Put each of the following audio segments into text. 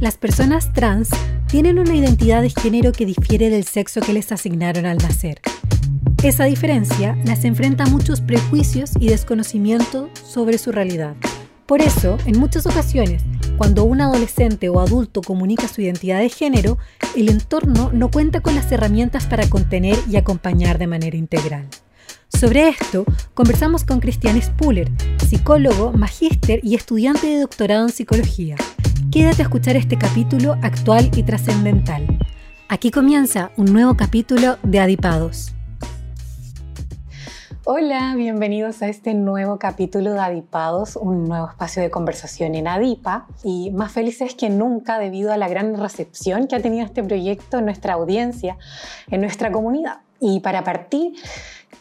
Las personas trans tienen una identidad de género que difiere del sexo que les asignaron al nacer. Esa diferencia las enfrenta a muchos prejuicios y desconocimiento sobre su realidad. Por eso, en muchas ocasiones, cuando un adolescente o adulto comunica su identidad de género, el entorno no cuenta con las herramientas para contener y acompañar de manera integral. Sobre esto, conversamos con Cristian Spuller, psicólogo, magíster y estudiante de doctorado en psicología. Quédate a escuchar este capítulo actual y trascendental. Aquí comienza un nuevo capítulo de Adipados. Hola, bienvenidos a este nuevo capítulo de Adipados, un nuevo espacio de conversación en Adipa y más felices que nunca debido a la gran recepción que ha tenido este proyecto en nuestra audiencia, en nuestra comunidad. Y para partir,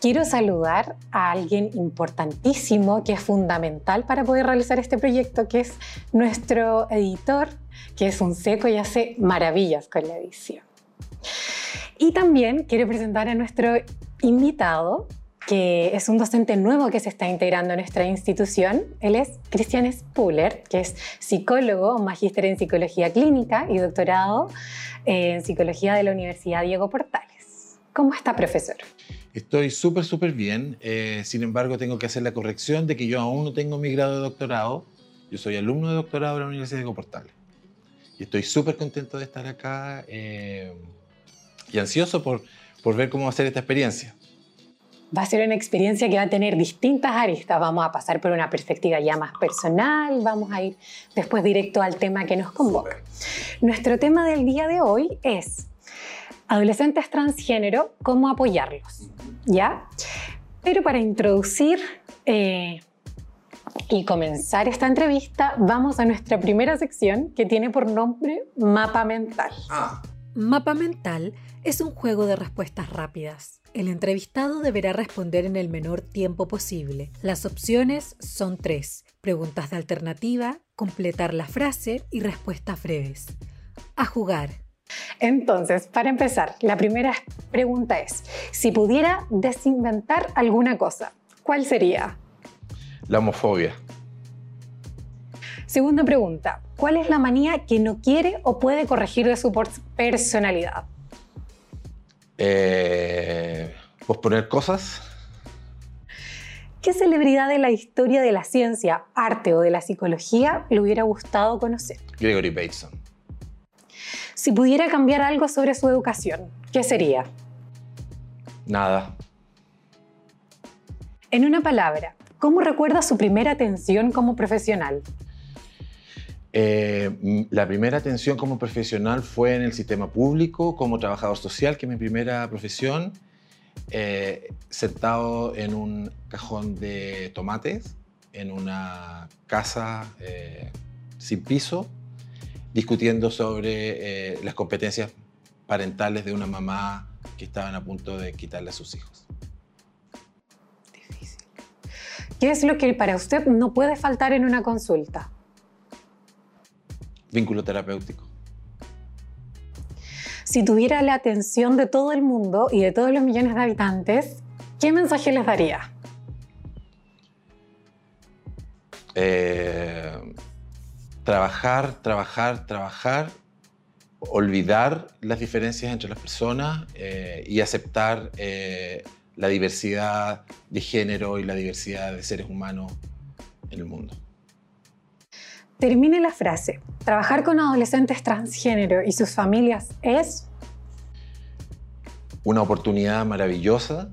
quiero saludar a alguien importantísimo que es fundamental para poder realizar este proyecto, que es nuestro editor, que es un seco y hace maravillas con la edición. Y también quiero presentar a nuestro invitado, que es un docente nuevo que se está integrando en nuestra institución. Él es Cristian Spuller, que es psicólogo, magíster en psicología clínica y doctorado en psicología de la Universidad Diego Portales. ¿Cómo está, profesor? Estoy súper, súper bien. Eh, sin embargo, tengo que hacer la corrección de que yo aún no tengo mi grado de doctorado. Yo soy alumno de doctorado de la Universidad de Portales. Y estoy súper contento de estar acá eh, y ansioso por, por ver cómo va a ser esta experiencia. Va a ser una experiencia que va a tener distintas aristas. Vamos a pasar por una perspectiva ya más personal, vamos a ir después directo al tema que nos convoca. Nuestro tema del día de hoy es adolescentes transgénero, cómo apoyarlos, ¿ya? Pero para introducir eh, y comenzar esta entrevista, vamos a nuestra primera sección que tiene por nombre Mapa Mental. Ah. Mapa Mental es un juego de respuestas rápidas. El entrevistado deberá responder en el menor tiempo posible. Las opciones son tres. Preguntas de alternativa, completar la frase y respuestas breves. A jugar. Entonces, para empezar, la primera pregunta es, si pudiera desinventar alguna cosa, ¿cuál sería? La homofobia. Segunda pregunta, ¿cuál es la manía que no quiere o puede corregir de su personalidad? Eh, posponer cosas. ¿Qué celebridad de la historia de la ciencia, arte o de la psicología le hubiera gustado conocer? Gregory Bateson. Si pudiera cambiar algo sobre su educación, ¿qué sería? Nada. En una palabra, ¿cómo recuerda su primera atención como profesional? Eh, la primera atención como profesional fue en el sistema público, como trabajador social, que es mi primera profesión, eh, sentado en un cajón de tomates, en una casa eh, sin piso, discutiendo sobre eh, las competencias parentales de una mamá que estaban a punto de quitarle a sus hijos. Difícil. ¿Qué es lo que para usted no puede faltar en una consulta? Vínculo terapéutico. Si tuviera la atención de todo el mundo y de todos los millones de habitantes, ¿qué mensaje les daría? Eh, trabajar, trabajar, trabajar, olvidar las diferencias entre las personas eh, y aceptar eh, la diversidad de género y la diversidad de seres humanos en el mundo. Termine la frase. Trabajar con adolescentes transgénero y sus familias es... Una oportunidad maravillosa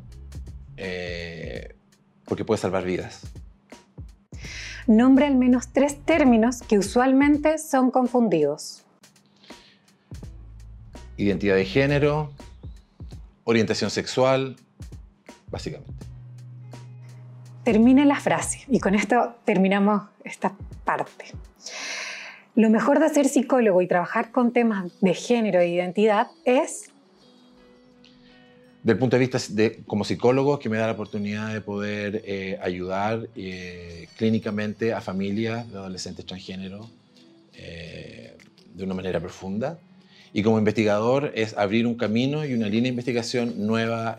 eh, porque puede salvar vidas nombre al menos tres términos que usualmente son confundidos. Identidad de género, orientación sexual, básicamente. Termine la frase y con esto terminamos esta parte. Lo mejor de ser psicólogo y trabajar con temas de género e identidad es del punto de vista de, como psicólogo, que me da la oportunidad de poder eh, ayudar eh, clínicamente a familias de adolescentes transgénero eh, de una manera profunda. Y como investigador es abrir un camino y una línea de investigación nueva,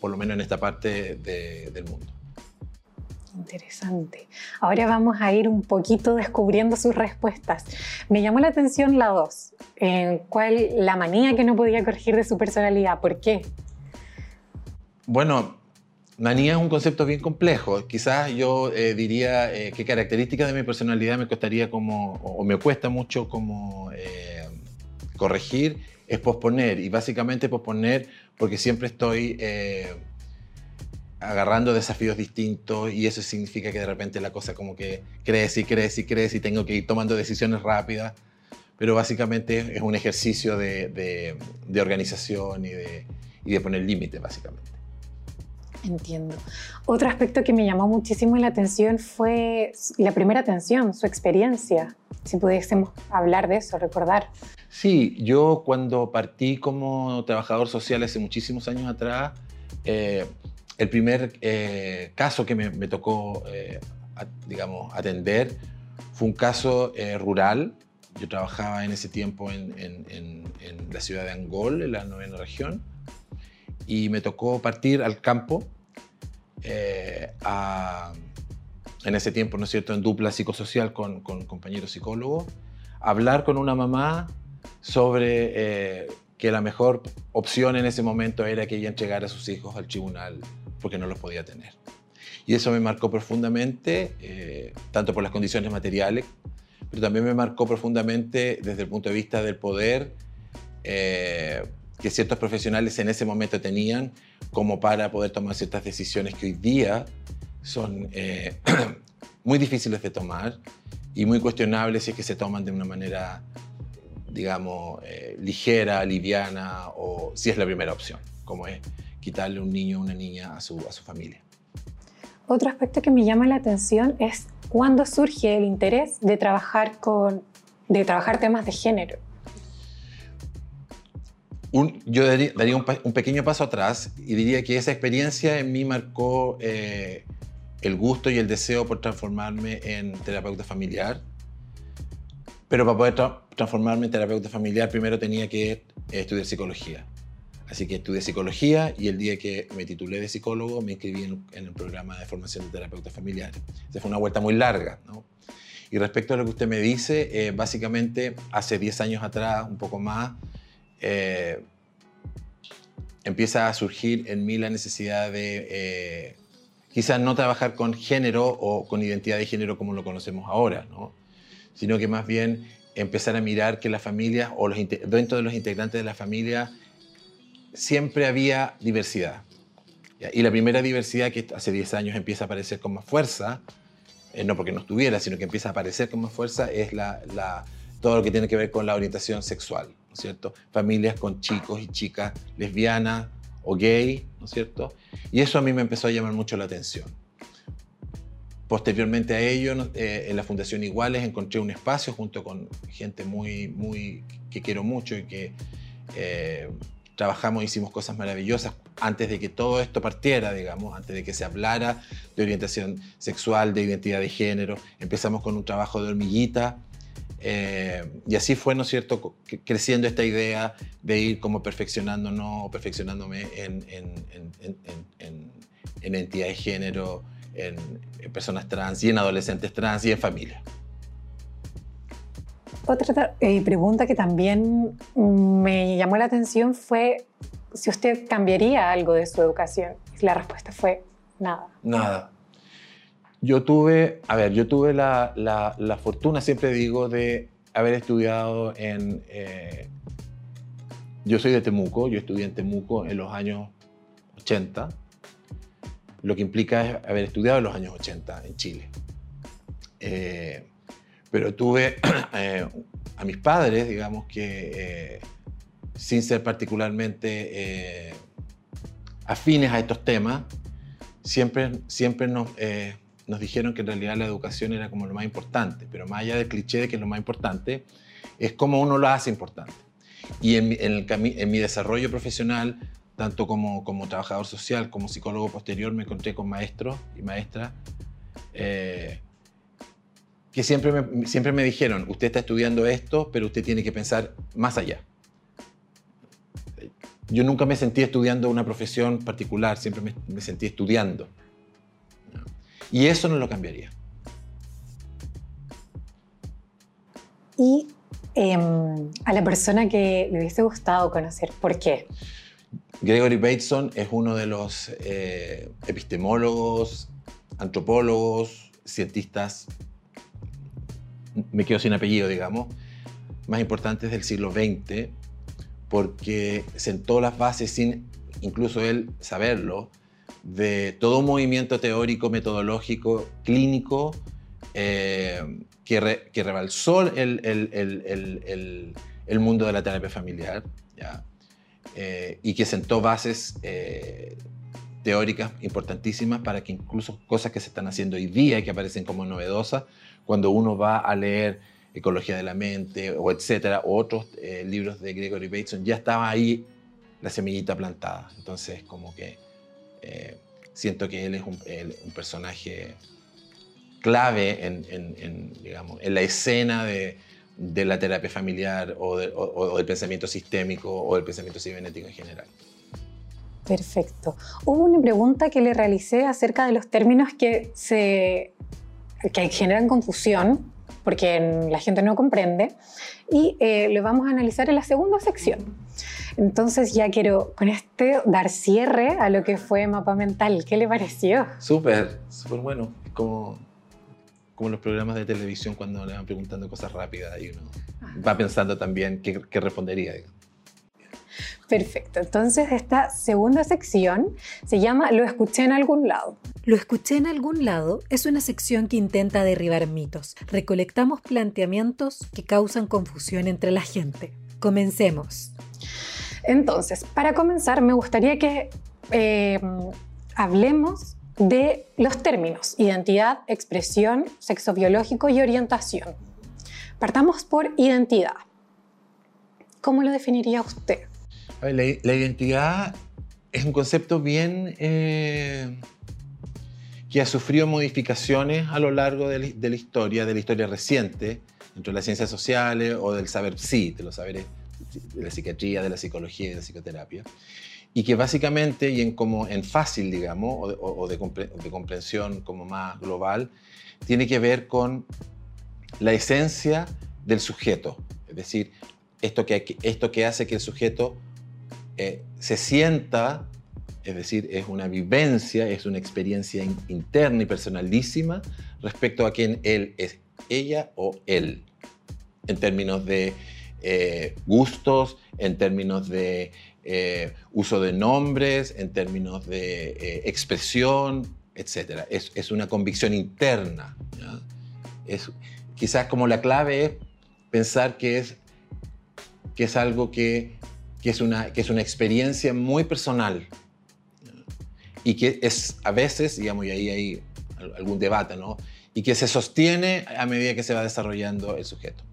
por lo menos en esta parte del mundo. Interesante. Ahora vamos a ir un poquito descubriendo sus respuestas. Me llamó la atención la dos. ¿En ¿Cuál la manía que no podía corregir de su personalidad? ¿Por qué? Bueno, manía es un concepto bien complejo. Quizás yo eh, diría eh, que características de mi personalidad me costaría como, o me cuesta mucho como eh, corregir, es posponer. Y básicamente posponer porque siempre estoy agarrando desafíos distintos y eso significa que de repente la cosa como que crece y crece y crece y tengo que ir tomando decisiones rápidas, pero básicamente es un ejercicio de, organización y de poner límites, básicamente. Entiendo. Otro aspecto que me llamó muchísimo la atención fue la primera atención, su experiencia. Si pudiésemos hablar de eso, recordar. Sí, yo cuando partí como trabajador social hace muchísimos años atrás, eh, el primer eh, caso que me, tocó, eh, digamos, atender fue un caso eh, rural. Yo trabajaba en ese tiempo en, la ciudad de Angol, en la novena región, y me tocó partir al campo en ese tiempo, ¿no es cierto?, en dupla psicosocial con, con compañeros psicólogos, hablar con una mamá sobre que la mejor opción en ese momento era que ella entregara a sus hijos al tribunal porque no los podía tener. Y eso me marcó profundamente, eh, tanto por las condiciones materiales, pero también me marcó profundamente desde el punto de vista del poder eh, que ciertos profesionales en ese momento tenían como para poder tomar ciertas decisiones que hoy día son eh, muy difíciles de tomar y muy cuestionables si es que se toman de una manera, digamos, ligera, liviana o si es la primera opción, como es quitarle un niño o una niña a su, a su familia. Otro aspecto que me llama la atención es cuándo surge el interés de trabajar, con, de trabajar temas de género. Yo daría, un, pequeño paso atrás y diría que esa experiencia en mí marcó eh, el gusto y el deseo por transformarme en terapeuta familiar. Pero para poder transformarme en terapeuta familiar primero tenía que estudiar psicología. Así que estudié psicología y el día que me titulé de psicólogo me inscribí en, el programa de formación de terapeutas familiares. Esa fue una vuelta muy larga. ¿no? Y respecto a lo que usted me dice, eh, básicamente hace 10 años atrás, un poco más, eh, empieza a surgir en mí la necesidad de eh, quizás no trabajar con género o con identidad de género como lo conocemos ahora, ¿no? sino que más bien empezar a mirar que las familias o dentro de los integrantes de la familia siempre había diversidad. Y la primera diversidad que hace 10 años empieza a aparecer con más fuerza, eh, no porque no estuviera, sino que empieza a aparecer con más fuerza, es todo lo que tiene que ver con la orientación sexual, ¿no es cierto? Familias con chicos y chicas lesbianas o gay, ¿no es cierto? Y eso a mí me empezó a llamar mucho la atención. Posteriormente a ello, eh, en la Fundación Iguales encontré un espacio junto con gente muy, muy que quiero mucho y que eh, trabajamos, hicimos cosas maravillosas antes de que todo esto partiera, digamos, antes de que se hablara de orientación sexual, de identidad de género. Empezamos con un trabajo de hormiguita eh, y así fue, ¿no es cierto?, creciendo esta idea de ir como perfeccionándonos o perfeccionándome en, en, en, en identidad de género, en personas trans y en adolescentes trans y en familia. Otra eh, pregunta que también me llamó la atención fue si usted cambiaría algo de su educación. La respuesta fue nada. Nada. Yo tuve, a ver, yo tuve la, la, fortuna, siempre digo, de haber estudiado en... Eh, yo soy de Temuco, yo estudié en Temuco en los años 80, lo que implica haber estudiado en los años 80 en Chile. Eh, pero tuve eh, a mis padres, digamos que sin ser particularmente afines a estos temas, siempre, siempre nos, nos dijeron que en realidad la educación era como lo más importante, pero más allá del cliché de que lo más importante, es cómo uno lo hace importante. Y en, en, en mi desarrollo profesional, tanto como, como trabajador social, como psicólogo posterior, me encontré con maestros y maestras que siempre me, siempre me dijeron, usted está estudiando esto, pero usted tiene que pensar más allá. Yo nunca me sentí estudiando una profesión particular, siempre me, sentí estudiando. Y eso no lo cambiaría. Y em, a la persona que le hubiese gustado conocer, ¿por qué? Gregory Bateson es uno de los eh, epistemólogos, antropólogos, cientistas, me quedo sin apellido, digamos, más importantes del siglo XX, porque sentó las bases sin incluso él saberlo, de todo un movimiento teórico, metodológico, clínico, eh, que, que, rebalsó el, el, el, mundo de la terapia familiar ¿ya? Eh, y que sentó bases eh, teóricas importantísimas para que incluso cosas que se están haciendo hoy día y que aparecen como novedosas, cuando uno va a leer Ecología de la Mente o etcétera, o otros libros de Gregory Bateson, ya estaba ahí la semillita plantada. Entonces, como que eh, siento que él es un, personaje clave en, digamos, en la escena de, la terapia familiar o, del pensamiento sistémico o del pensamiento cibernético en general. Perfecto. Hubo una pregunta que le realicé acerca de los términos que, se, que generan confusión, porque la gente no comprende, y eh, lo vamos a analizar en la segunda sección. Entonces ya quiero con este dar cierre a lo que fue Mapa Mental. ¿Qué le pareció? Súper, súper bueno. Como, como los programas de televisión cuando le van preguntando cosas rápidas y uno va pensando también qué, qué respondería. Perfecto. Entonces esta segunda sección se llama Lo escuché en algún lado. Lo escuché en algún lado es una sección que intenta derribar mitos. Recolectamos planteamientos que causan confusión entre la gente. Comencemos. Entonces, para comenzar, me gustaría que eh, hablemos de los términos identidad, expresión, sexo biológico y orientación. Partamos por identidad. ¿Cómo lo definiría usted? La, identidad es un concepto bien eh, que ha sufrido modificaciones a lo largo de la, historia, de la historia reciente, dentro de las ciencias sociales o del saber sí, de los saberes de la psiquiatría, de la psicología y de la psicoterapia, y que básicamente, y en, como en fácil, digamos, o de, comprensión como más global, tiene que ver con la esencia del sujeto, es decir, esto que, esto que hace que el sujeto eh, se sienta, es decir, es una vivencia, es una experiencia interna y personalísima respecto a quién él es, ella o él, en términos de eh, gustos, en términos de eh, uso de nombres, en términos de expresión, etc. Es, una convicción interna. Es, quizás como la clave es pensar que es, que es algo que, es una, que es una experiencia muy personal y que es a veces, digamos, y ahí hay algún debate, ¿no? Y que se sostiene a medida que se va desarrollando el sujeto.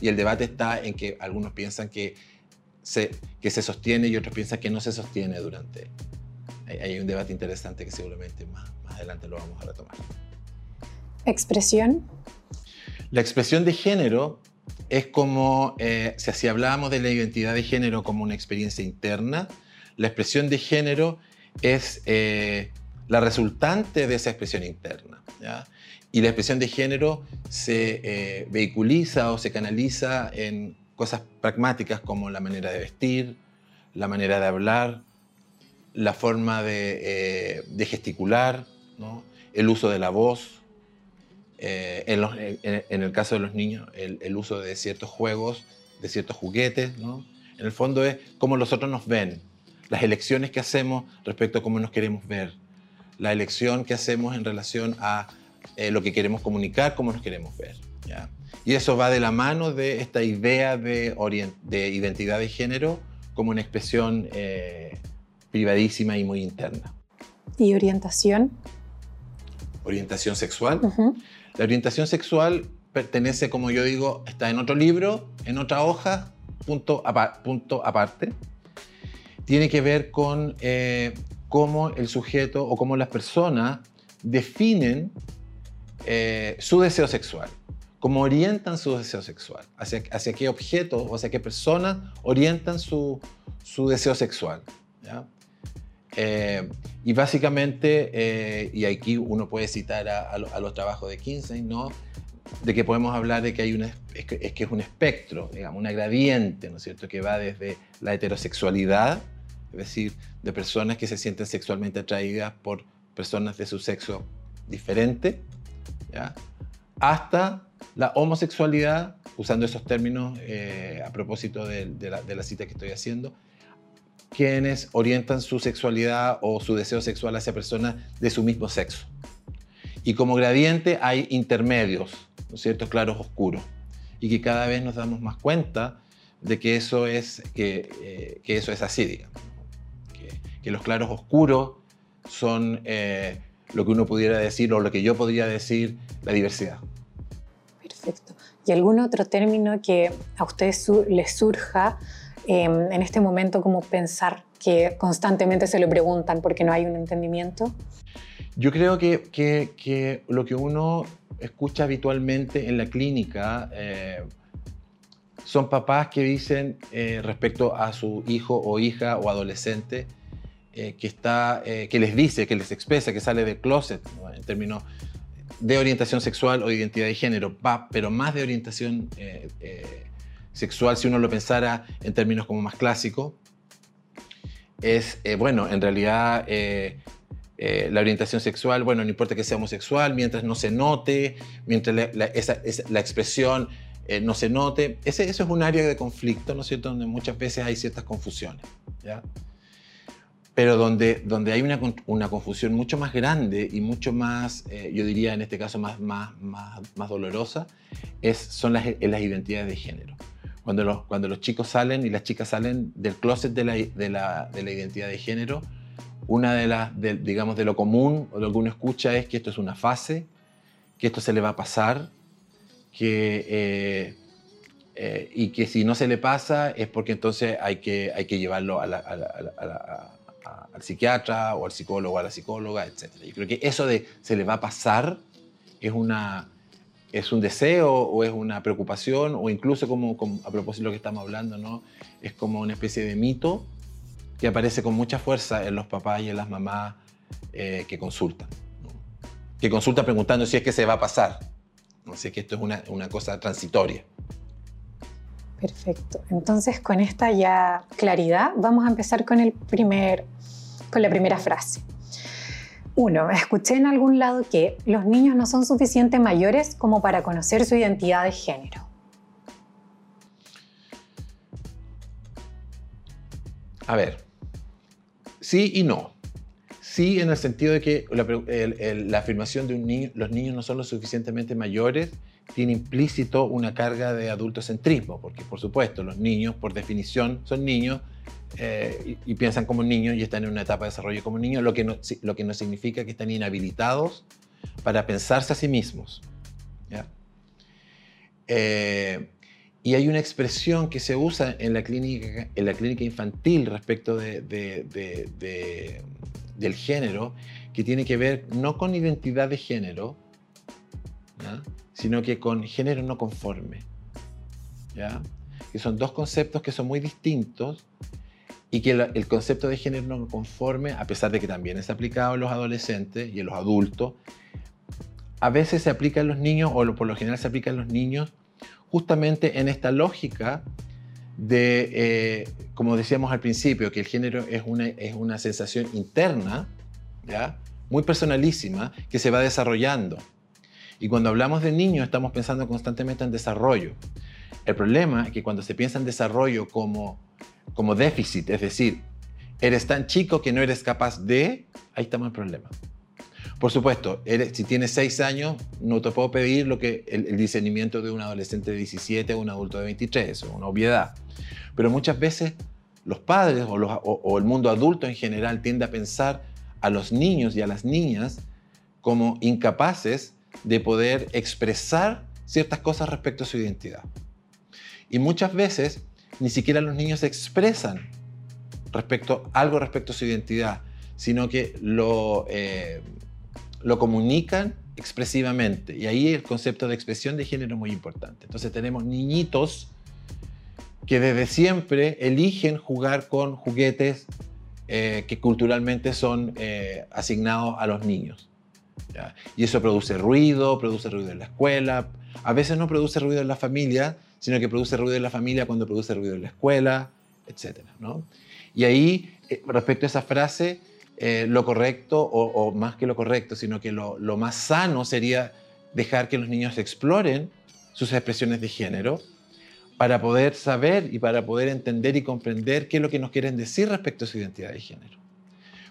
Y el debate está en que algunos piensan que se, que se sostiene y otros piensan que no se sostiene durante. Hay, un debate interesante que seguramente más, más adelante lo vamos a retomar. ¿Expresión? La expresión de género es como, eh, si así hablábamos de la identidad de género como una experiencia interna, la expresión de género es eh, la resultante de esa expresión interna. ¿ya? Y la expresión de género se eh, vehiculiza o se canaliza en cosas pragmáticas como la manera de vestir, la manera de hablar, la forma de, eh, gesticular, el uso de la voz, eh, en, el caso de los niños, el, uso de ciertos juegos, de ciertos juguetes. En el fondo es cómo los otros nos ven, las elecciones que hacemos respecto a cómo nos queremos ver, la elección que hacemos en relación a eh, lo que queremos comunicar, cómo nos queremos ver. ¿ya? Y eso va de la mano de esta idea de, de identidad de género como una expresión eh, privadísima y muy interna. ¿Y orientación? Orientación sexual. La orientación sexual pertenece, como yo digo, está en otro libro, en otra hoja, punto, punto aparte. Tiene que ver con eh, cómo el sujeto o cómo las personas definen eh, su deseo sexual, cómo orientan su deseo sexual, hacia, hacia qué objetos o hacia qué personas orientan su, su deseo sexual. Eh, y básicamente, eh, y aquí uno puede citar a, los trabajos de Kinsey, ¿no? De que podemos hablar de que hay una, es que, es que es un espectro, digamos, una gradiente, ¿no es cierto?, que va desde la heterosexualidad, es decir, de personas que se sienten sexualmente atraídas por personas de su sexo diferente, ¿ya? hasta la homosexualidad, usando esos términos eh, a propósito de, la, de, la, cita que estoy haciendo, quienes orientan su sexualidad o su deseo sexual hacia personas de su mismo sexo. Y como gradiente hay intermedios, ¿no es cierto? Claros, oscuros. Y que cada vez nos damos más cuenta de que eso es, que, eh, que eso es así, digamos. Que, los claros oscuros son eh, lo que uno pudiera decir o lo que yo podría decir la diversidad. Perfecto. ¿Y algún otro término que a ustedes les surja em, en este momento como pensar que constantemente se lo preguntan porque no hay un entendimiento? Yo creo que, que, lo que uno escucha habitualmente en la clínica eh, son papás que dicen eh, respecto a su hijo o hija o adolescente eh, que, está, que les dice, que les expresa, que sale del closet, en términos de orientación sexual o de identidad de género, pero más de orientación eh, eh, sexual, si uno lo pensara en términos como más clásicos, es, eh, bueno, en realidad la orientación sexual, bueno, no importa que sea homosexual, mientras no se note, mientras la, esa, la expresión no se note, eso es un área de conflicto, ¿no es cierto?, donde muchas veces hay ciertas confusiones, ¿ya? pero donde, donde hay una, una, confusión mucho más grande y mucho más, eh, yo diría en este caso más, más, más, más dolorosa, es, son las, las, identidades de género. Cuando los, cuando los chicos salen y las chicas salen del closet de la, de la, de la identidad de género, una de las, digamos, de lo común o lo que uno escucha es que esto es una fase, que esto se le va a pasar, que, eh, eh, y que si no se le pasa es porque entonces hay que, hay que llevarlo a la, a la al psiquiatra o al psicólogo o a la psicóloga, etc. Yo creo que eso de se le va a pasar es, una, es un deseo o es una preocupación o incluso como, a propósito de lo que estamos hablando, ¿no? es como una especie de mito que aparece con mucha fuerza en los papás y en las mamás eh, que consultan. Que consultan preguntando si es que se va a pasar, ¿no? si es que esto es una, una cosa transitoria. Perfecto. Entonces, con esta ya claridad, vamos a empezar con el primer con la primera frase. Uno, escuché en algún lado que los niños no son suficientemente mayores como para conocer su identidad de género. A ver, sí y no. Sí en el sentido de que la, afirmación de un niño, los niños no son lo suficientemente mayores, tiene implícito una carga de adultocentrismo, porque por supuesto los niños, por definición, son niños eh, y, piensan como niños y están en una etapa de desarrollo como niños, lo que, no, lo que no significa que están inhabilitados para pensarse a sí mismos. Eh, y hay una expresión que se usa en la clínica, en la clínica infantil respecto de, del género, que tiene que ver no con identidad de género, sino que con género no conforme. ¿ya? Que son dos conceptos que son muy distintos y que el, concepto de género no conforme, a pesar de que también es aplicado en los adolescentes y en los adultos, a veces se aplica en los niños, o por lo general se aplica en los niños, justamente en esta lógica de, eh, como decíamos al principio, que el género es una, es una sensación interna, ¿ya? muy personalísima, que se va desarrollando. Y cuando hablamos de niños estamos pensando constantemente en desarrollo. El problema es que cuando se piensa en desarrollo como como déficit, es decir, eres tan chico que no eres capaz de, ahí estamos el problema. Por supuesto, si tienes 6 años, no te puedo pedir lo que el, discernimiento de un adolescente de 17 o un adulto de 23, es una obviedad. Pero muchas veces los padres o, o el mundo adulto en general tiende a pensar a los niños y a las niñas como incapaces de poder expresar ciertas cosas respecto a su identidad. Y muchas veces ni siquiera los niños expresan respecto, algo respecto a su identidad, sino que lo, eh, lo comunican expresivamente. Y ahí el concepto de expresión de género es muy importante. Entonces tenemos niñitos que desde siempre eligen jugar con juguetes eh, que culturalmente son eh, asignados a los niños. Y eso produce ruido, produce ruido en la escuela, a veces no produce ruido en la familia, sino que produce ruido en la familia cuando produce ruido en la escuela, etc. ¿no? Y ahí, eh, respecto a esa frase, lo correcto, o, más que lo correcto, sino que lo más sano sería dejar que los niños exploren sus expresiones de género, para poder saber y para poder entender y comprender qué es lo que nos quieren decir respecto a su identidad de género.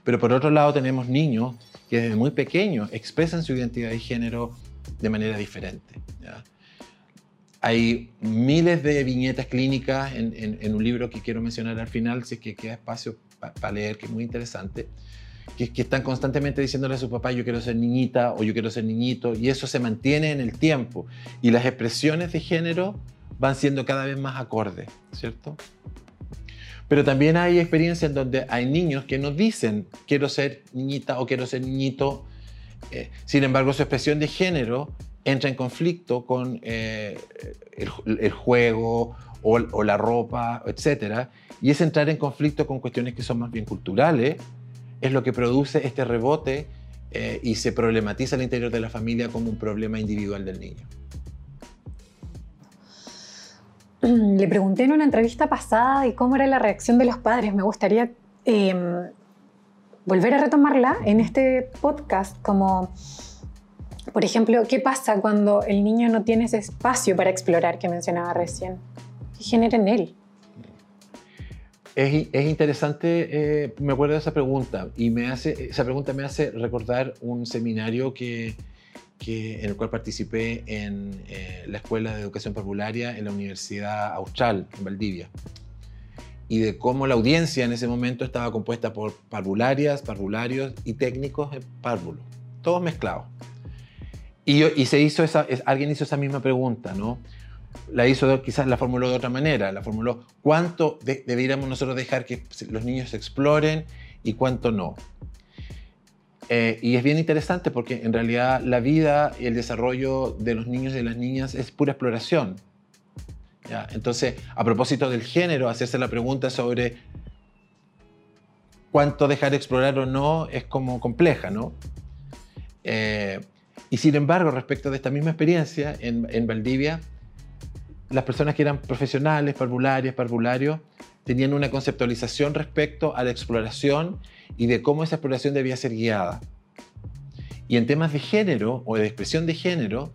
Pero por otro lado tenemos niños desde muy pequeños expresan su identidad de género de manera diferente. Hay miles de viñetas clínicas en, un libro que quiero mencionar al final, si es que queda espacio para leer, que es muy interesante, que, que, están constantemente diciéndole a su papá, yo quiero ser niñita o yo quiero ser niñito, y eso se mantiene en el tiempo. Y las expresiones de género van siendo cada vez más acordes, ¿cierto? Pero también hay experiencias en donde hay niños que nos dicen quiero ser niñita o quiero ser niñito. Eh, sin embargo, su expresión de género entra en conflicto con eh, el, juego o, la ropa, etc. Y es entrar en conflicto con cuestiones que son más bien culturales, es lo que produce este rebote eh, y se problematiza al interior de la familia como un problema individual del niño. Le pregunté en una entrevista pasada de cómo era la reacción de los padres. Me gustaría em, volver a retomarla en este podcast, como, por ejemplo, ¿qué pasa cuando el niño no tiene ese espacio para explorar que mencionaba recién? ¿Qué genera en él? Es, es interesante, eh, me acuerdo de esa pregunta, y me hace, esa pregunta me hace recordar un seminario que, que, en el cual participé en eh, la Escuela de Educación Parvularia en la Universidad Austral, en Valdivia. Y de cómo la audiencia en ese momento estaba compuesta por parvularias, parvularios y técnicos de párvulo, todos mezclados. Y, y se hizo esa, alguien hizo esa misma pregunta, ¿no? La hizo, quizás la formuló de otra manera, la formuló, ¿cuánto deberíamos nosotros dejar que los niños exploren y cuánto no? Eh, y es bien interesante porque en realidad la vida y el desarrollo de los niños y de las niñas es pura exploración. Entonces, a propósito del género, hacerse la pregunta sobre cuánto dejar explorar o no es como compleja, ¿no? Eh, y sin embargo, respecto de esta misma experiencia en, en Valdivia, las personas que eran profesionales, parvularias, parvularios, tenían una conceptualización respecto a la exploración y de cómo esa exploración debía ser guiada. Y en temas de género o de expresión de género,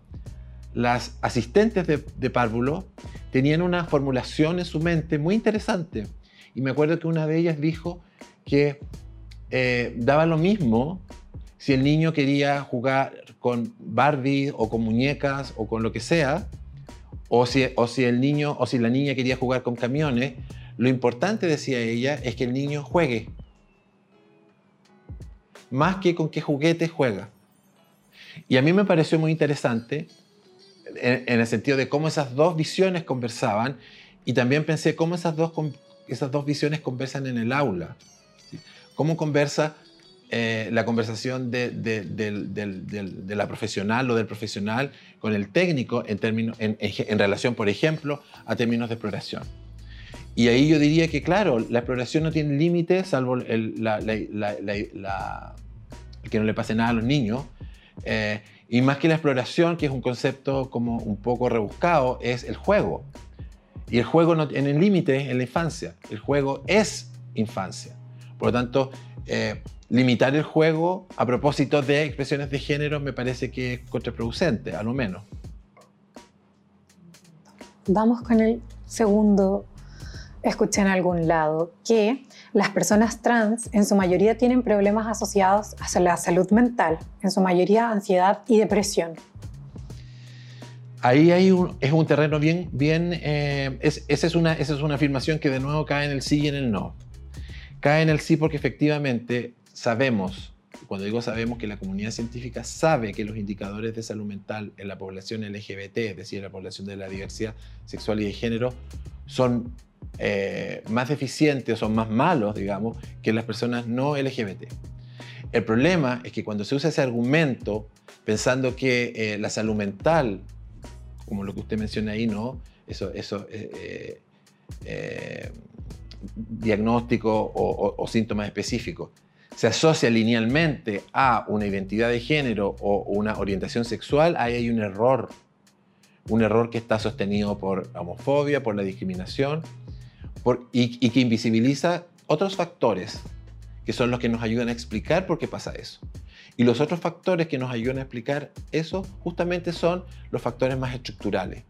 las asistentes de, párvulo tenían una formulación en su mente muy interesante. Y me acuerdo que una de ellas dijo que eh, daba lo mismo si el niño quería jugar con Barbie o con muñecas o con lo que sea, o si el niño o si la niña quería jugar con camiones, lo importante, decía ella, es que el niño juegue. Más que con qué juguete juega. Y a mí me pareció muy interesante en, el sentido de cómo esas dos visiones conversaban y también pensé cómo esas dos, esas dos visiones conversan en el aula. Cómo conversa eh, la conversación de, de, la profesional o del profesional con el técnico en, términos, en, en relación, por ejemplo, a términos de exploración. Y ahí yo diría que, claro, la exploración no tiene límites, salvo el, que no le pase nada a los niños. Eh, y más que la exploración, que es un concepto como un poco rebuscado, es el juego. Y el juego no tiene límites en la infancia. El juego es infancia. Por lo tanto, eh, limitar el juego a propósito de expresiones de género me parece que es contraproducente, a lo menos. Vamos con el segundo escuché en algún lado que las personas trans en su mayoría tienen problemas asociados a la salud mental, en su mayoría ansiedad y depresión. Ahí hay un, es un terreno bien, bien eh, esa, es una, esa es una afirmación que de nuevo cae en el sí y en el no. Cae en el sí porque efectivamente sabemos, cuando digo sabemos que la comunidad científica sabe que los indicadores de salud mental en la población LGBT, es decir, en la población de la diversidad sexual y de género, son eh, más deficientes o son más malos, digamos, que las personas no LGBT. El problema es que cuando se usa ese argumento, pensando que eh, la salud mental, como lo que usted menciona ahí, ¿no? Eso, eso eh, diagnóstico o, síntomas específicos se asocia linealmente a una identidad de género o una orientación sexual, ahí hay un error. Un error que está sostenido por homofobia, por la discriminación y, que invisibiliza otros factores que son los que nos ayudan a explicar por qué pasa eso. Y los otros factores que nos ayudan a explicar eso justamente son los factores más estructurales.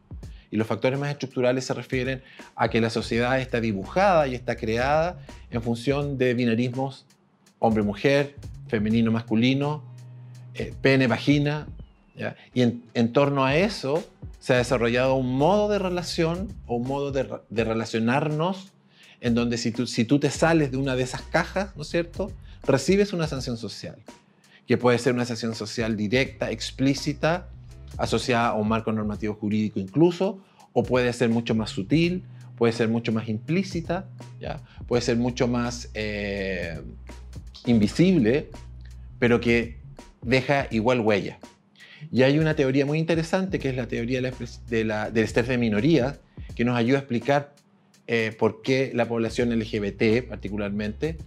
Y los factores más estructurales se refieren a que la sociedad está dibujada y está creada en función de binarismos hombre-mujer, femenino-masculino, eh, pene-vagina. Y en, torno a eso se ha desarrollado un modo de relación o un modo de, relacionarnos en donde si tú, si tú te sales de una de esas cajas, ¿no es cierto?, recibes una sanción social, que puede ser una sanción social directa, explícita, asociada a un marco normativo jurídico incluso, o puede ser mucho más sutil, puede ser mucho más implícita, ¿ya? puede ser mucho más eh, invisible, pero que deja igual huella. Y hay una teoría muy interesante que es la teoría de la, del estrés de minoría, que nos ayuda a explicar eh, por qué la población LGBT particularmente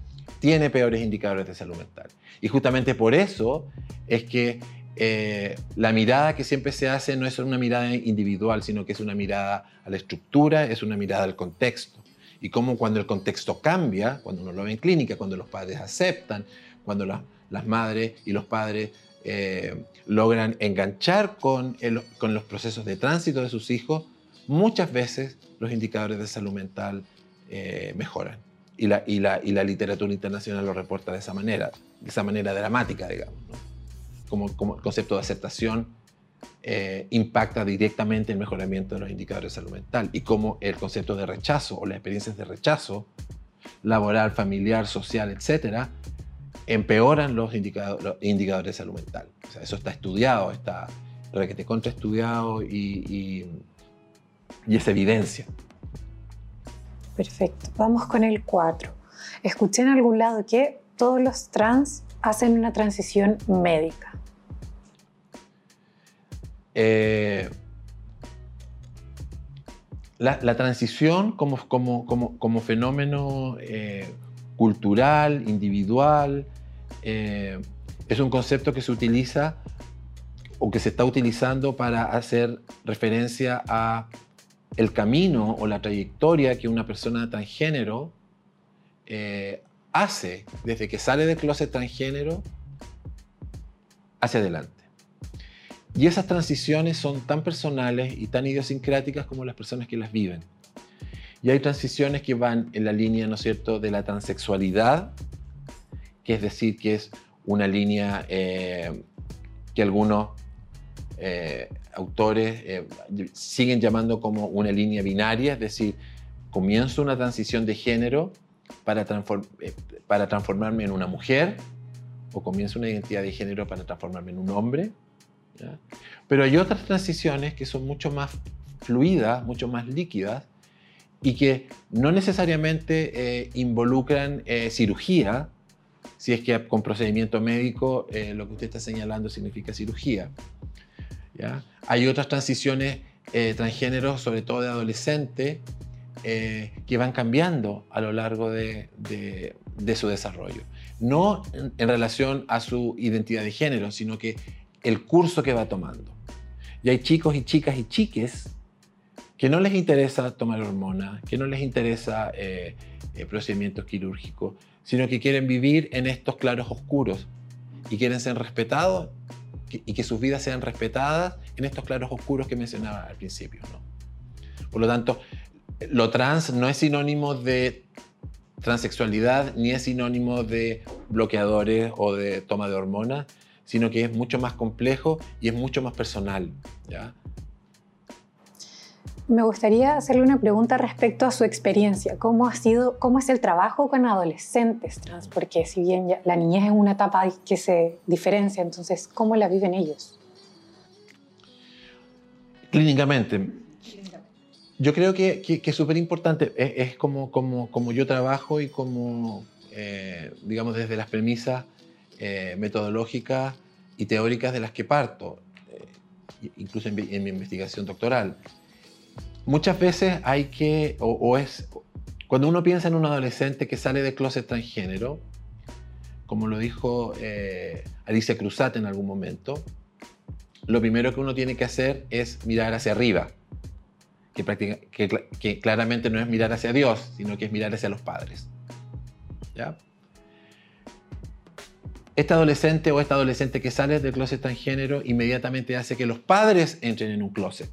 tiene peores indicadores de salud mental. Y justamente por eso es que eh, la mirada que siempre se hace no es una mirada individual, sino que es una mirada a la estructura, es una mirada al contexto. Y cómo cuando el contexto cambia, cuando uno lo ve en clínica, cuando los padres aceptan, cuando las madres y los padres eh, logran enganchar con, los procesos de tránsito de sus hijos, muchas veces los indicadores de salud mental eh, mejoran. Y la, literatura internacional lo reporta de esa manera, de esa manera dramática, digamos como, como concepto de aceptación eh, impacta directamente el mejoramiento de los indicadores de salud mental y cómo el concepto de rechazo o las experiencias de rechazo laboral, familiar, social, etcétera, empeoran los, los indicadores de salud mental. O sea, eso está estudiado, está requete contraestudiado y, y, y es evidencia. Perfecto. Vamos con el 4. Escuché en algún lado que todos los trans hacen una transición médica. Eh, la, transición como, como, como, fenómeno eh, cultural, individual, eh, es un concepto que se utiliza o que se está utilizando para hacer referencia a el camino o la trayectoria que una persona transgénero hace desde que sale del closet transgénero hacia adelante. Y esas transiciones son tan personales y tan idiosincráticas como las personas que las viven. Y hay transiciones que van en la línea, ¿no es cierto?, de la transexualidad, que es decir, que es una línea eh, que algunos eh, autores eh, siguen llamando como una línea binaria, es decir, comienzo una transición de género para, para transformarme en una mujer, o comienzo una identidad de género para transformarme en un hombre, pero hay otras transiciones que son mucho más fluidas, mucho más líquidas y que no necesariamente eh, involucran eh, cirugía, si es que con procedimiento médico eh, lo que usted está señalando significa cirugía. Hay otras transiciones transgénero, sobre todo de adolescente, que van cambiando a lo largo de, su desarrollo. No en relación a su identidad de género, sino que el curso que va tomando. Y hay chicos y chicas y chiques que no les interesa tomar hormonas, que no les interesa eh, procedimientos quirúrgicos, sino que quieren vivir en estos claros oscuros y quieren ser respetados y que sus vidas sean respetadas en estos claros oscuros que mencionaba al principio. Por lo tanto, lo trans no es sinónimo de transexualidad ni es sinónimo de bloqueadores o de toma de hormonas, sino que es mucho más complejo y es mucho más personal. ¿ya? Me gustaría hacerle una pregunta respecto a su experiencia. ¿Cómo, ha sido, cómo es el trabajo con adolescentes trans? Porque si bien la niñez es una etapa que se diferencia, entonces, ¿cómo la viven ellos? Clínicamente. Yo creo que, es súper importante. Es, como, como, como, yo trabajo y como, eh, digamos, desde las premisas eh, metodológicas y teóricas de las que parto, eh, incluso en, mi investigación doctoral. Muchas veces hay que, o, es, Cuando uno piensa en un adolescente que sale de closet transgénero, como lo dijo eh, Alicia Cruzat en algún momento, lo primero que uno tiene que hacer es mirar hacia arriba, que, que, claramente no es mirar hacia Dios, sino que es mirar hacia los padres. ¿Ya? Este adolescente o esta adolescente que sale del closet transgénero inmediatamente hace que los padres entren en un closet.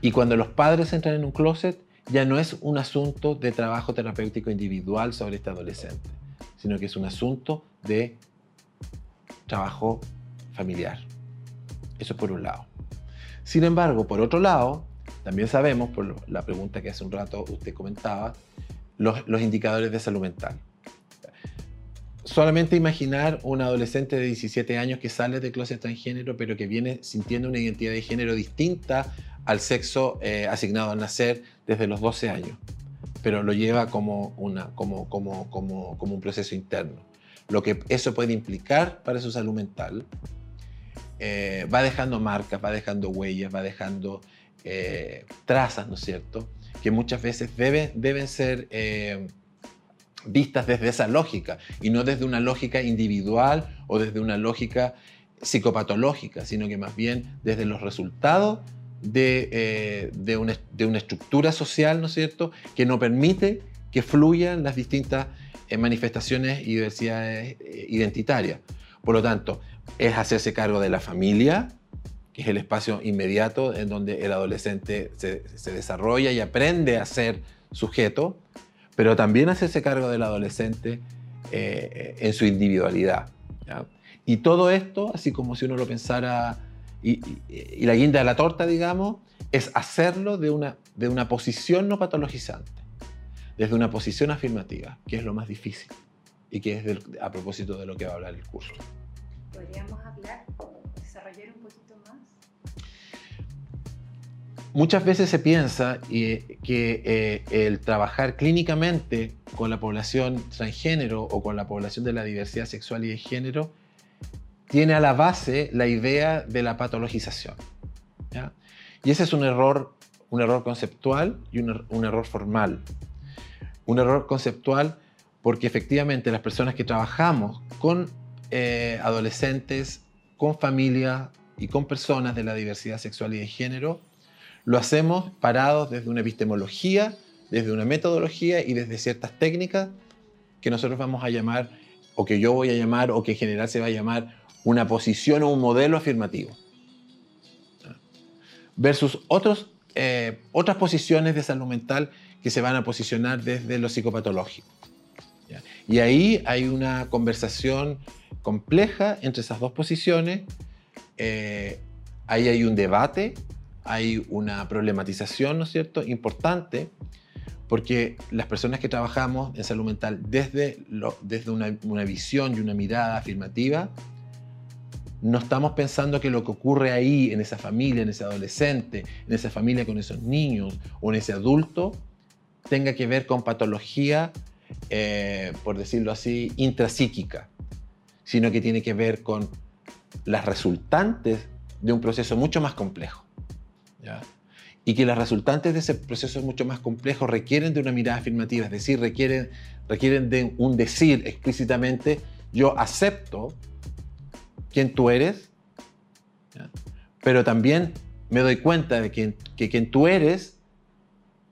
Y cuando los padres entran en un closet, ya no es un asunto de trabajo terapéutico individual sobre este adolescente, sino que es un asunto de trabajo familiar. Eso por un lado. Sin embargo, por otro lado, también sabemos, por la pregunta que hace un rato usted comentaba, los, indicadores de salud mental solamente imaginar un adolescente de 17 años que sale de closet transgénero, pero que viene sintiendo una identidad de género distinta al sexo eh, asignado al nacer desde los 12 años, pero lo lleva como, una, como, como, como, como un proceso interno. Lo que eso puede implicar para su salud mental, eh, va dejando marcas, va dejando huellas, va dejando eh, trazas, ¿no es cierto? Que muchas veces debe, deben ser vistas desde esa lógica y no desde una lógica individual o desde una lógica psicopatológica, sino que más bien desde los resultados de, eh, de, una, estructura social, ¿no es cierto?, que no permite que fluyan las distintas eh, manifestaciones y diversidades eh, identitarias. Por lo tanto, es hacerse cargo de la familia, que es el espacio inmediato en donde el adolescente se, desarrolla y aprende a ser sujeto, pero también hacerse cargo del adolescente en su individualidad. Y todo esto, así como si uno lo pensara, y, la guinda de la torta, digamos, es hacerlo de una, de una posición no patologizante, desde una posición afirmativa, que es lo más difícil y que es a propósito de lo que va a hablar el curso. ¿Podríamos hablar, desarrollar un poquito Muchas veces se piensa que eh, el trabajar clínicamente con la población transgénero o con la población de la diversidad sexual y de género tiene a la base la idea de la patologización. Y ese es un error, un error conceptual y un, error formal. Un error conceptual porque efectivamente las personas que trabajamos con eh, adolescentes, con familias y con personas de la diversidad sexual y de género, lo hacemos parados desde una epistemología, desde una metodología y desde ciertas técnicas que nosotros vamos a llamar, o que yo voy a llamar, o que en general se va a llamar una posición o un modelo afirmativo. Versus otros, eh, otras posiciones de salud mental que se van a posicionar desde lo psicopatológico. Y ahí hay una conversación compleja entre esas dos posiciones. Eh, ahí hay un debate hay una problematización, ¿no es cierto?, importante, porque las personas que trabajamos en salud mental desde, desde una, una visión y una mirada afirmativa, no estamos pensando que lo que ocurre ahí, en esa familia, en ese adolescente, en esa familia con esos niños o en ese adulto, tenga que ver con patología, eh, por decirlo así, intrapsíquica, sino que tiene que ver con las resultantes de un proceso mucho más complejo. Y que las resultantes de ese proceso mucho más complejo requieren de una mirada afirmativa, es decir, requieren, requieren de un decir explícitamente, yo acepto quién tú eres, pero también me doy cuenta de que, que quien tú eres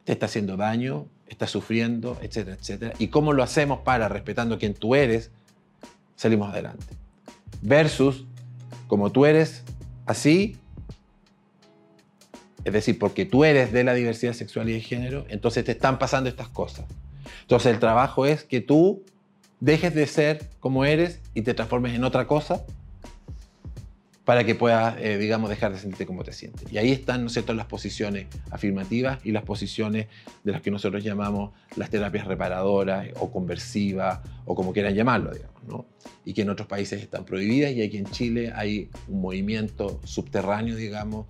te está haciendo daño, está sufriendo, etcétera, etcétera. Y cómo lo hacemos para, respetando quién tú eres, salimos adelante. Versus, como tú eres así, es decir, porque tú eres de la diversidad sexual y de género, entonces te están pasando estas cosas. Entonces el trabajo es que tú dejes de ser como eres y te transformes en otra cosa para que puedas, eh, digamos, dejar de sentirte como te sientes. Y ahí están, ¿no es cierto?, las posiciones afirmativas y las posiciones de las que nosotros llamamos las terapias reparadoras o conversivas o como quieran llamarlo, digamos, ¿no? Y que en otros países están prohibidas y aquí en Chile hay un movimiento subterráneo, digamos,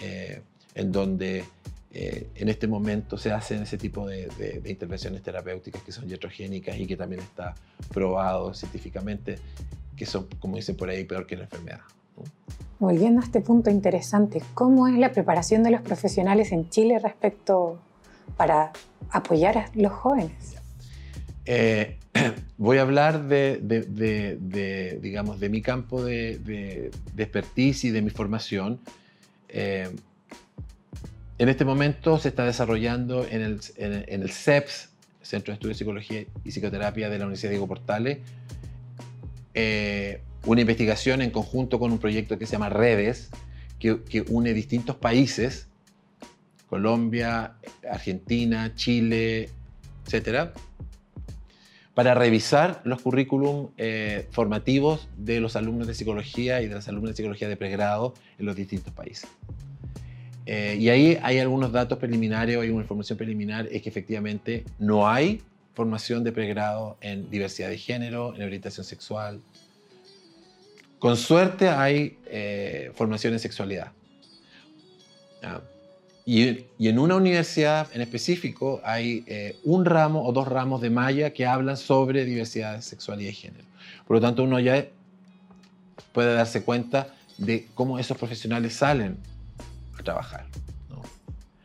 eh, en donde eh, en este momento se hacen ese tipo de, intervenciones terapéuticas que son iatrogénicas y que también está probado científicamente que son, como dicen por ahí, peor que la enfermedad. Volviendo a este punto interesante, ¿cómo es la preparación de los profesionales en Chile respecto para apoyar a los jóvenes? Eh, voy a hablar de, digamos, de mi campo de, expertise y de mi formación. Eh, en este momento se está desarrollando en el, en, el CEPS, Centro de Estudios de Psicología y Psicoterapia de la Universidad Diego Portales, eh, una investigación en conjunto con un proyecto que se llama Redes, que, que une distintos países, Colombia, Argentina, Chile, etcétera, para revisar los currículum eh, formativos de los alumnos de psicología y de las alumnas de psicología de pregrado en los distintos países. Eh, y ahí hay algunos datos preliminares, hay una información preliminar, es que efectivamente no hay formación de pregrado en diversidad de género, en orientación sexual. Con suerte hay eh, formación en sexualidad. Y, en una universidad en específico hay eh, un ramo o dos ramos de malla que hablan sobre diversidad sexual y de género. Por lo tanto, uno ya puede darse cuenta de cómo esos profesionales salen a trabajar.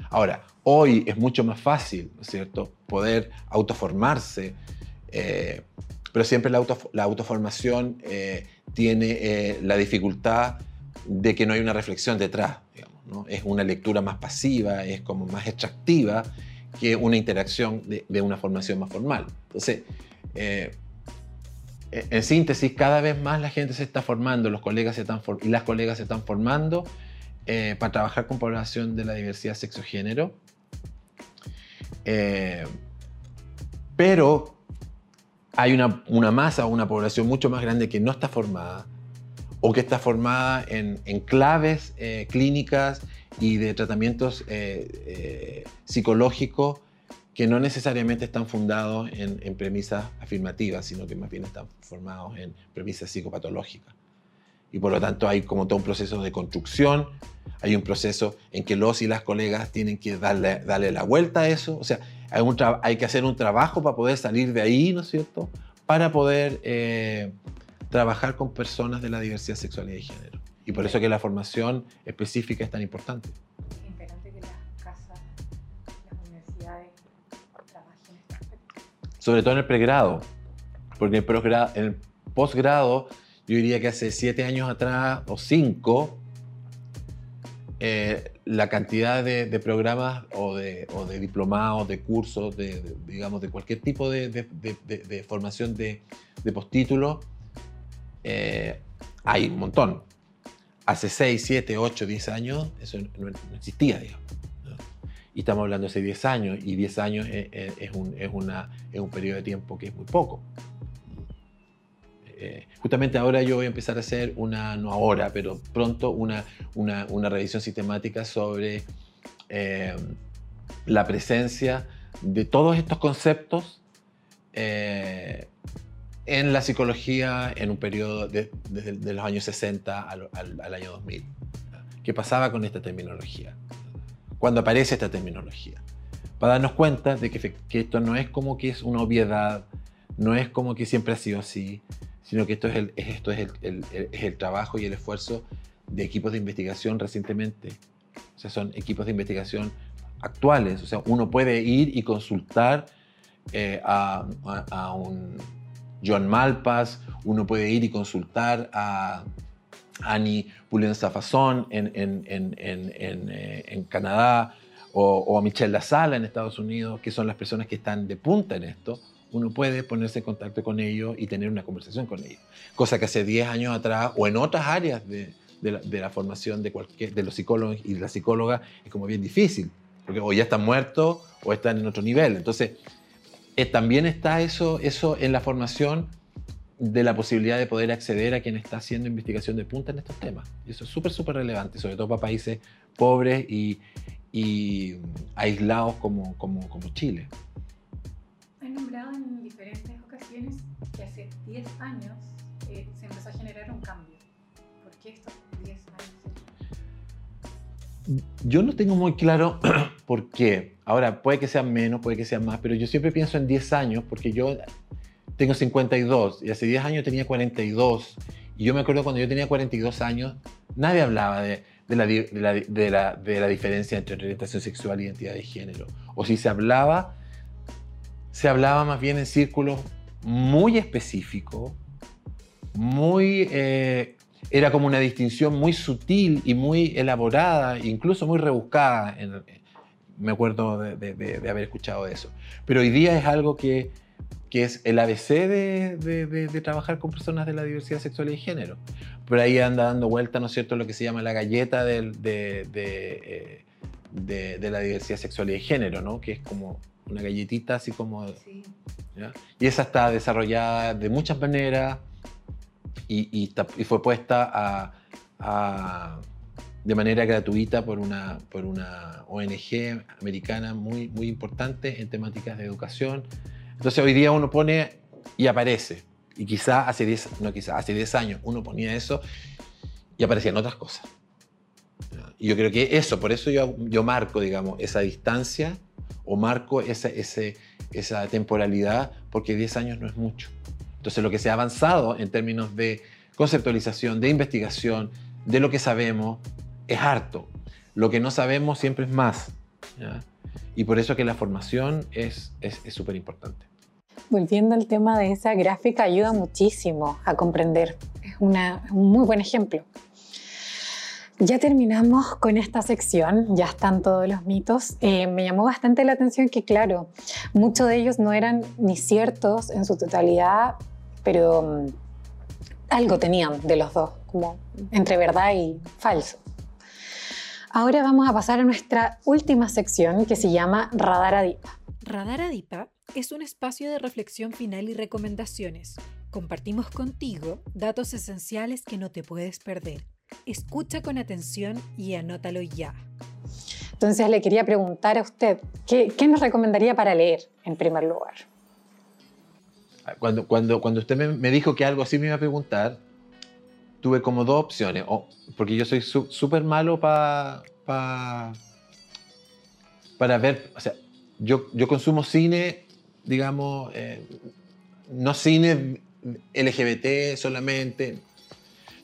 Ahora, hoy es mucho más fácil, ¿no es cierto?, poder autoformarse, eh, pero siempre la, la autoformación eh, tiene la dificultad de que no hay una reflexión detrás. Es una lectura más pasiva, es como más extractiva que una interacción de, una formación más formal. Entonces, eh, en síntesis, cada vez más la gente se está formando, los colegas se están y las colegas se están formando eh, para trabajar con población de la diversidad sexo-género. Eh, pero hay una, masa una población mucho más grande que no está formada o que está formada en, claves eh, clínicas y de tratamientos eh, eh, psicológicos que no necesariamente están fundados en, premisas afirmativas, sino que más bien están formados en premisas psicopatológicas. Y por lo tanto hay como todo un proceso de construcción, hay un proceso en que los y las colegas tienen que darle, darle la vuelta a eso, o sea, hay, hay que hacer un trabajo para poder salir de ahí, ¿no es cierto? Para poder trabajar con personas de la diversidad sexual y de género. Y por eso que la formación específica es tan importante. Es importante que las casas, las universidades trabajen este. Sobre todo en el pregrado, porque en el, posgrado, yo diría que hace siete años atrás o cinco, eh, la cantidad de, programas o de, o de, diplomados, de cursos, de, digamos, de cualquier tipo de, formación de, postítulo eh, hay un montón. Hace 6, 7, 8, 10 años eso no, existía, digamos. Y estamos hablando de hace 10 años, y 10 años es, un, es, una, es un periodo de tiempo que es muy poco. Eh, justamente ahora yo voy a empezar a hacer una, no ahora, pero pronto, una, una, una revisión sistemática sobre eh, la presencia de todos estos conceptos eh, en la psicología en un periodo de, desde los años 60 al, año 2000. ¿Qué pasaba con esta terminología? Cuando aparece esta terminología. Para darnos cuenta de que, esto no es como que es una obviedad, no es como que siempre ha sido así, sino que esto es el, esto es el, es el trabajo y el esfuerzo de equipos de investigación recientemente. O sea, son equipos de investigación actuales. O sea, uno puede ir y consultar eh, a, a, un, John Malpas, uno puede ir y consultar a Annie Poulenza-Fasson en, eh, en, Canadá o, a Michelle Lasala en Estados Unidos, que son las personas que están de punta en esto, uno puede ponerse en contacto con ellos y tener una conversación con ellos. Cosa que hace 10 años atrás o en otras áreas de, la, formación de, cualquier, de los psicólogos y de la psicóloga es como bien difícil, porque o ya están muertos o están en otro nivel. Entonces, eh, también está eso, eso en la formación de la posibilidad de poder acceder a quien está haciendo investigación de punta en estos temas. Y eso es súper, súper relevante, sobre todo para países pobres y, aislados como, Chile. Hace 10 años eh, se empezó a generar un cambio. ¿Por qué estos 10 años? Yo no tengo muy claro por qué. Ahora, puede que sea menos, puede que sea más, pero yo siempre pienso en 10 años porque yo tengo 52 y hace 10 años tenía 42. Y yo me acuerdo cuando yo tenía 42 años, nadie hablaba de de la, de la, de la, la diferencia entre orientación sexual e identidad de género. O si se hablaba, se hablaba más bien en círculos muy específicos, muy... Eh, era como una distinción muy sutil y muy elaborada, incluso muy rebuscada. me acuerdo de, haber escuchado eso. Pero hoy día es algo que, que es el ABC de, trabajar con personas de la diversidad sexual y género. Por ahí anda dando vuelta, ¿no es cierto?, lo que se llama la galleta de, eh, de, la diversidad sexual y género, ¿no? Que es como una galletita así como... Sí. Y esa está desarrollada de muchas maneras y, y, fue puesta a, de manera gratuita por una, por una ONG americana muy, muy importante en temáticas de educación. Entonces hoy día uno pone y aparece. Y quizá hace 10, no quizá, hace 10 años uno ponía eso y aparecían otras cosas. Y yo creo que eso, por eso yo, yo marco, digamos, esa distancia o marco esa, ese, esa temporalidad, porque 10 años no es mucho. Entonces lo que se ha avanzado en términos de conceptualización, de investigación, de lo que sabemos, es harto. Lo que no sabemos siempre es más. Y por eso que la formación es súper es, importante. Volviendo al tema de esa gráfica, ayuda muchísimo a comprender. Es una, un muy buen ejemplo. Ya terminamos con esta sección, ya están todos los mitos. Eh, me llamó bastante la atención que, claro, muchos de ellos no eran ni ciertos en su totalidad, pero mm, algo tenían de los dos, como entre verdad y falso. Ahora vamos a pasar a nuestra última sección que se llama Radar Adipa. Radar Adipa es un espacio de reflexión final y recomendaciones. Compartimos contigo datos esenciales que no te puedes perder. Escucha con atención y anótalo ya. Entonces le quería preguntar a usted, ¿qué, qué nos recomendaría para leer en primer lugar? Cuando, cuando, cuando usted me, dijo que algo así me iba a preguntar, tuve como dos opciones. porque yo soy súper malo para para ver, o sea, yo, yo consumo cine, digamos, eh, no cine LGBT solamente.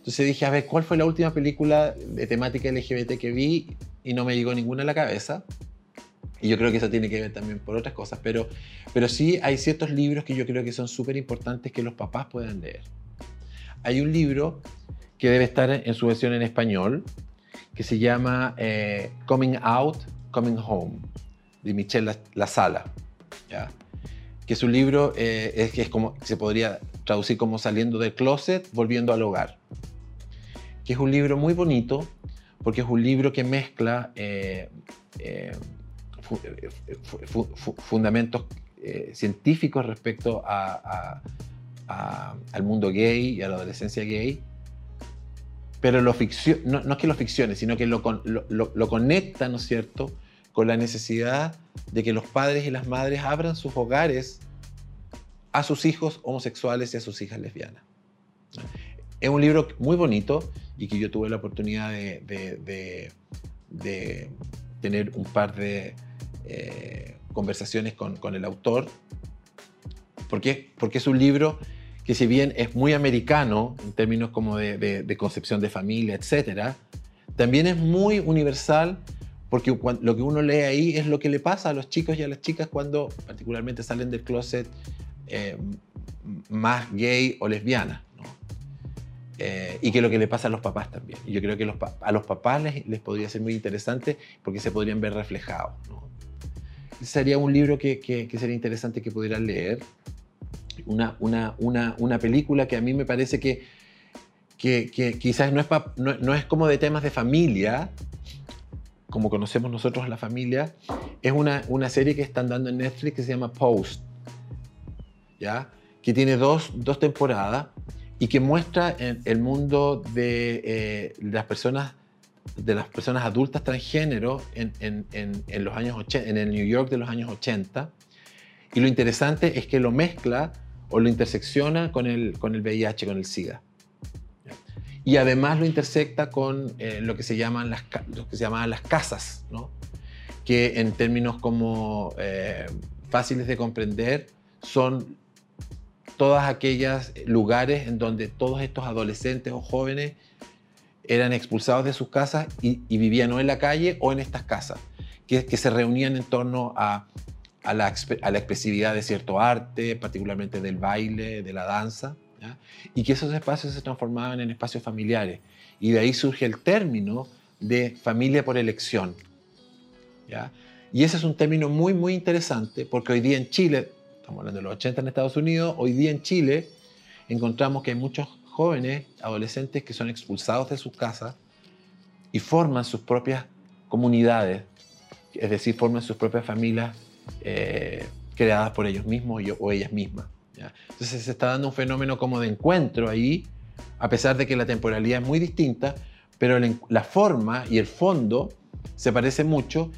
Entonces dije, a ver, ¿cuál fue la última película de temática LGBT que vi? Y no me llegó ninguna a la cabeza. Y yo creo que eso tiene que ver también por otras cosas, pero, pero sí hay ciertos libros que yo creo que son súper importantes que los papás puedan leer. Hay un libro que debe estar en su versión en español, que se llama eh, Coming Out, Coming Home, de Michelle La Sala, ¿ya? que es un libro eh, es, es como, se podría traducir como saliendo del closet, volviendo al hogar, es un libro muy bonito, porque es un libro que mezcla eh, fundamentos científicos respecto al mundo gay y a la adolescencia gay, pero no, es que lo ficcione, sino que lo, lo, lo, conecta, ¿no es cierto?, con la necesidad de que los padres y las madres abran sus hogares a sus hijos homosexuales y a sus hijas lesbianas. Es un libro muy bonito y que yo tuve la oportunidad de, de, de, tener un par de eh, conversaciones con, con, el autor, porque, porque es un libro que si bien es muy americano en términos como de, concepción de familia, etc., también es muy universal porque lo que uno lee ahí es lo que le pasa a los chicos y a las chicas cuando particularmente salen del closet eh, más gay o lesbiana. Eh, y que lo que le pasa a los papás también. Yo creo que a los papás les, podría ser muy interesante porque se podrían ver reflejados. Sería un libro que, que, que sería interesante que pudieran leer una, una, una, una película que a mí me parece que, que, quizás no es, no, no, es como de temas de familia, como conocemos nosotros la familia, es una, una serie que están dando en Netflix que se llama Post, ¿ya? que tiene dos, dos temporadas y que muestra el mundo de eh, las personas de las personas adultas transgénero en, en, en, en, los años 80, en el New York de los años 80. Y lo interesante es que lo mezcla o lo intersecciona con el, con el VIH, con el SIDA. Y además lo intersecta con eh, lo, que se llaman las, lo que se llaman las casas, ¿no? que en términos como eh, fáciles de comprender son todas aquellas lugares en donde todos estos adolescentes o jóvenes eran expulsados de sus casas y, vivían o en la calle o en estas casas, que, se reunían en torno a, a, la, a, la, expresividad de cierto arte, particularmente del baile, de la danza, y que esos espacios se transformaban en espacios familiares. Y de ahí surge el término de familia por elección. ¿ya? Y ese es un término muy, muy interesante porque hoy día en Chile, estamos hablando de los 80 en Estados Unidos, hoy día en Chile encontramos que hay muchos jóvenes, adolescentes que son expulsados de sus casas y forman sus propias comunidades, es decir, forman sus propias familias eh, creadas por ellos mismos o ellas mismas. Entonces se está dando un fenómeno como de encuentro ahí, a pesar de que la temporalidad es muy distinta, pero la forma y el fondo se parece mucho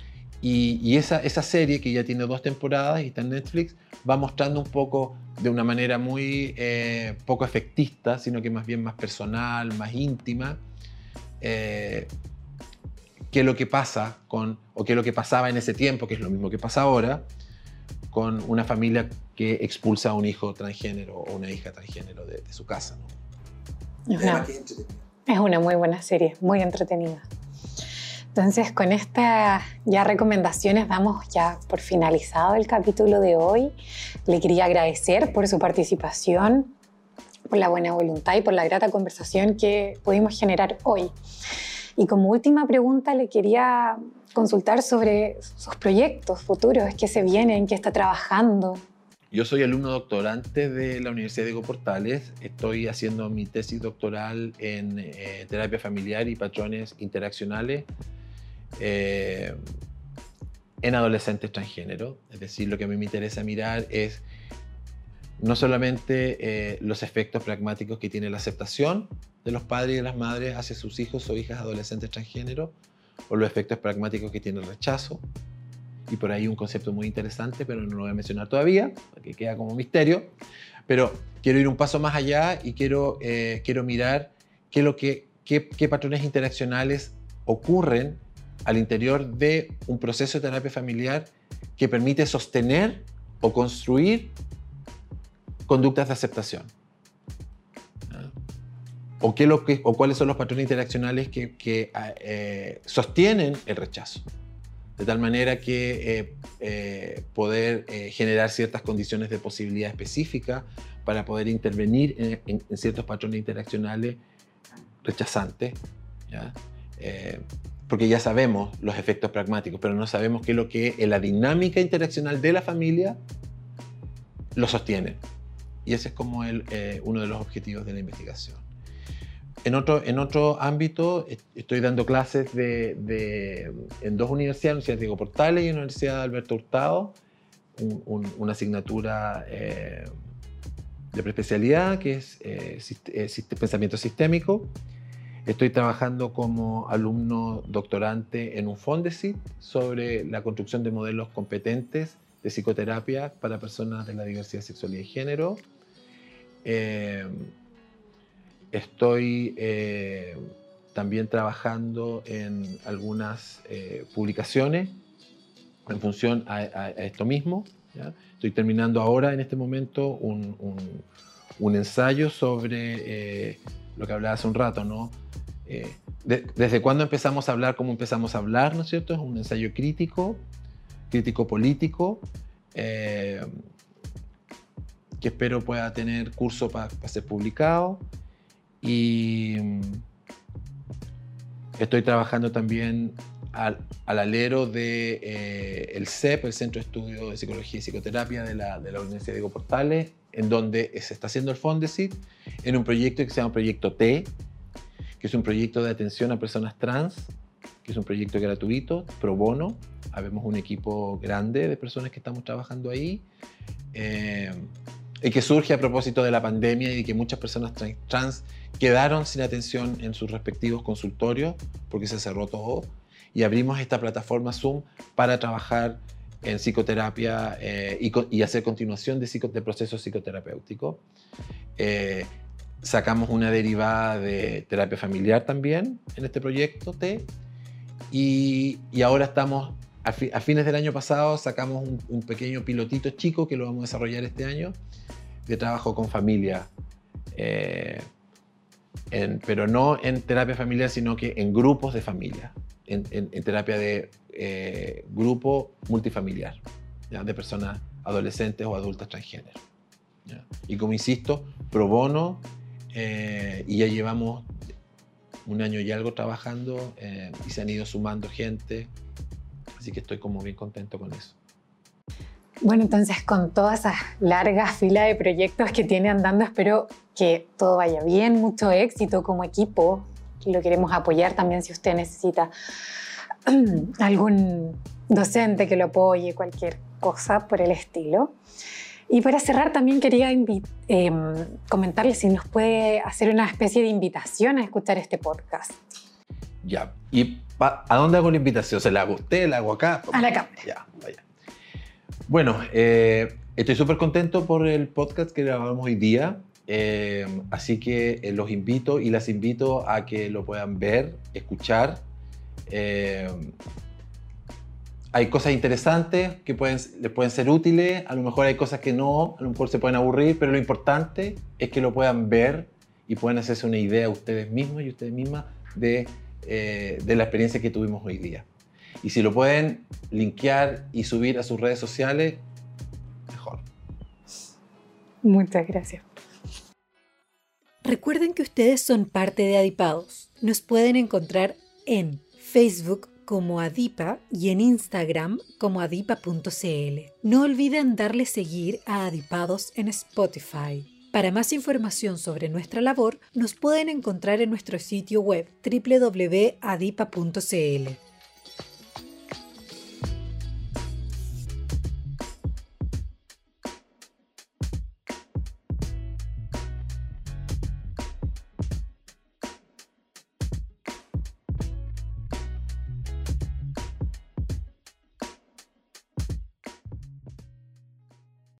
y, esa, esa, serie que ya tiene dos temporadas y está en Netflix va mostrando un poco de una manera muy eh, poco efectista, sino que más bien más personal, más íntima, eh, qué es lo que pasa con, o qué es lo que pasaba en ese tiempo, que es lo mismo que pasa ahora, con una familia que expulsa a un hijo transgénero o una hija transgénero de, su casa. Es, es una muy buena serie, muy entretenida. Entonces, con estas ya recomendaciones damos ya por finalizado el capítulo de hoy. Le quería agradecer por su participación, por la buena voluntad y por la grata conversación que pudimos generar hoy. Y como última pregunta le quería consultar sobre sus proyectos futuros, qué se vienen, qué está trabajando. Yo soy alumno doctorante de la Universidad de Portales. Estoy haciendo mi tesis doctoral en eh, terapia familiar y patrones interaccionales eh, en adolescentes transgénero. Es decir, lo que a mí me interesa mirar es no solamente eh, los efectos pragmáticos que tiene la aceptación de los padres y de las madres hacia sus hijos o hijas adolescentes transgénero, o los efectos pragmáticos que tiene el rechazo. Y por ahí un concepto muy interesante, pero no lo voy a mencionar todavía, porque queda como misterio. Pero quiero ir un paso más allá y quiero, eh, quiero mirar qué, lo que, qué, qué patrones interaccionales ocurren al interior de un proceso de terapia familiar que permite sostener o construir conductas de aceptación. O, qué lo que, o cuáles son los patrones interaccionales que, ah, eh, sostienen el rechazo. De tal manera que eh, eh, poder generar ciertas condiciones de posibilidad específica para poder intervenir en, ciertos patrones interaccionales rechazantes. Porque ya sabemos los efectos pragmáticos, pero no sabemos qué es lo que en la dinámica interaccional de la familia lo sostiene. Y ese es como el, eh, uno de los objetivos de la investigación. En otro, en otro ámbito, estoy dando clases de, en dos universidades, Universidad Diego Portales y Universidad de Alberto Hurtado, una asignatura eh, de preespecialidad que es eh, pensamiento sistémico Estoy trabajando como alumno doctorante en un Fondesit sobre la construcción de modelos competentes de psicoterapia para personas de la diversidad sexual y género. Eh, estoy eh, también trabajando en algunas eh, publicaciones en función a, esto mismo. Estoy terminando ahora, en este momento, un ensayo sobre lo que hablaba hace un rato, ¿no? Eh, desde cuándo empezamos a hablar, cómo empezamos a hablar, ¿no es cierto? Es un ensayo crítico, crítico político, eh, que espero pueda tener curso para ser publicado. Y mm, estoy trabajando también al, alero del de, eh, el CEP, el Centro de Estudio de Psicología y Psicoterapia de la, de la Universidad de Diego Portales, en donde se está haciendo el Fondesit, en un proyecto que se llama Proyecto T, que es un proyecto de atención a personas trans, que es un proyecto gratuito, pro bono. Habemos un equipo grande de personas que estamos trabajando ahí. Eh, y que surge a propósito de la pandemia y de que muchas personas trans quedaron sin atención en sus respectivos consultorios porque se cerró todo. Y abrimos esta plataforma Zoom para trabajar en psicoterapia eh, y, hacer continuación de, de procesos psicoterapéuticos. Eh, Sacamos una derivada de terapia familiar también en este proyecto T. Y, ahora estamos, a, fines del año pasado, sacamos un, pequeño pilotito chico que lo vamos a desarrollar este año de trabajo con familia. Eh, pero no en terapia familiar, sino que en grupos de familia, en, terapia de eh, grupo multifamiliar, de personas adolescentes o adultas transgénero. Y como insisto, pro bono, eh, y ya llevamos un año y algo trabajando eh, y se han ido sumando gente, así que estoy como bien contento con eso. Bueno, entonces con todas esas largas filas de proyectos que tiene andando, espero que todo vaya bien, mucho éxito como equipo. Lo queremos apoyar también si usted necesita algún docente que lo apoye, cualquier cosa por el estilo. Y para cerrar también quería eh, comentarle si nos puede hacer una especie de invitación a escuchar este podcast. Ya, ¿y a dónde hago la invitación? ¿Se la hago a usted, la hago acá? A la cámara. Ya, vaya. Bueno, eh, estoy súper contento por el podcast que grabamos hoy día. Eh, así que eh, los invito y las invito a que lo puedan ver, escuchar. Hay cosas interesantes que pueden, les pueden ser útiles, a lo mejor hay cosas que no, a lo mejor se pueden aburrir, pero lo importante es que lo puedan ver y puedan hacerse una idea ustedes mismos y ustedes mismas de, de la experiencia que tuvimos hoy día. Y si lo pueden linkear y subir a sus redes sociales, mejor. Muchas gracias. Recuerden que ustedes son parte de Adipados. Nos pueden encontrar en Facebook como Adipa y en Instagram como adipa.cl. No olviden darle seguir a Adipados en Spotify. Para más información sobre nuestra labor, nos pueden encontrar en nuestro sitio web www.adipa.cl.